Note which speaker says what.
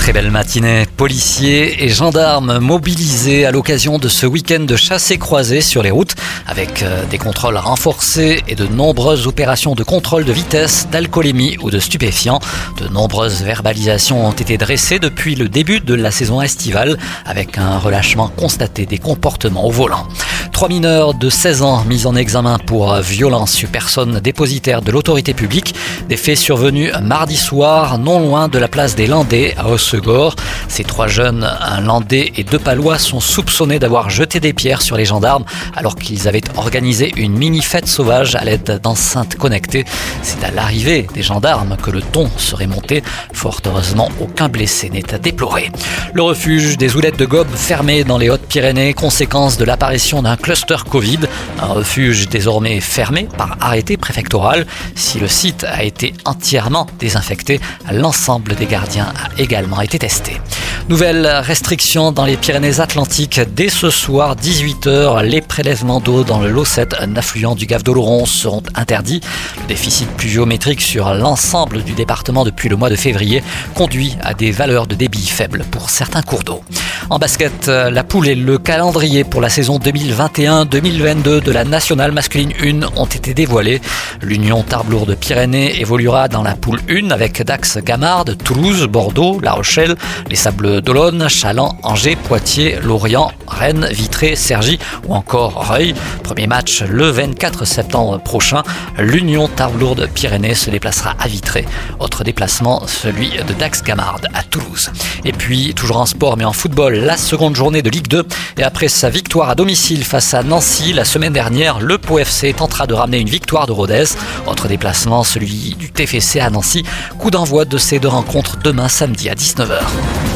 Speaker 1: Très belle matinée. Policiers et gendarmes mobilisés à l'occasion de ce week-end de chasse et croisée sur les routes avec euh, des contrôles renforcés et de nombreuses opérations de contrôle de vitesse, d'alcoolémie ou de stupéfiants. De nombreuses verbalisations ont été dressées depuis le début de la saison estivale avec un relâchement constaté des comportements au volant. Trois mineurs de 16 ans mis en examen pour violence sur personne dépositaire de l'autorité publique. Des faits survenus mardi soir, non loin de la place des Landais à Hossegor. Ces trois jeunes, un Landais et deux Palois, sont soupçonnés d'avoir jeté des pierres sur les gendarmes alors qu'ils avaient organisé une mini-fête sauvage à l'aide d'enceintes connectées. C'est à l'arrivée des gendarmes que le ton serait monté. Fort heureusement, aucun blessé n'est à déplorer. Le refuge des Oulettes de Gobe fermé dans les Hautes-Pyrénées, conséquence de l'apparition d'un cluster Covid, un refuge désormais fermé par arrêté préfectoral. Si le site a été entièrement désinfecté, l'ensemble des gardiens a également été testé. Nouvelle restriction dans les Pyrénées-Atlantiques. Dès ce soir, 18h, les prélèvements d'eau dans le Lot7, un affluent du Gave d'Oloron, seront interdits. Le déficit pluviométrique sur l'ensemble du département depuis le mois de février conduit à des valeurs de débit faibles pour certains cours d'eau. En basket, la poule et le calendrier pour la saison 2021-2022 de la nationale masculine 1 ont été dévoilés. L'Union Tarbes-Lourdes Pyrénées évoluera dans la poule 1 avec Dax Gamard, Toulouse, Bordeaux, La Rochelle, les Sables d'Olonne, Chaland, Angers, Poitiers, Lorient, Rennes, Vitré, Cergy ou encore Reuil. Premier match le 24 septembre prochain. L'Union Tarbes-Lourdes Pyrénées se déplacera à Vitré. Autre déplacement, celui de Dax Gamard à Toulouse. Et puis, toujours en sport mais en football, la seconde journée de Ligue 2. Et après sa victoire à domicile face à Nancy la semaine dernière, le Pau FC tentera de ramener une victoire de Rodez. Autre déplacement, celui du TFC à Nancy. Coup d'envoi de ces deux rencontres demain samedi à 19h.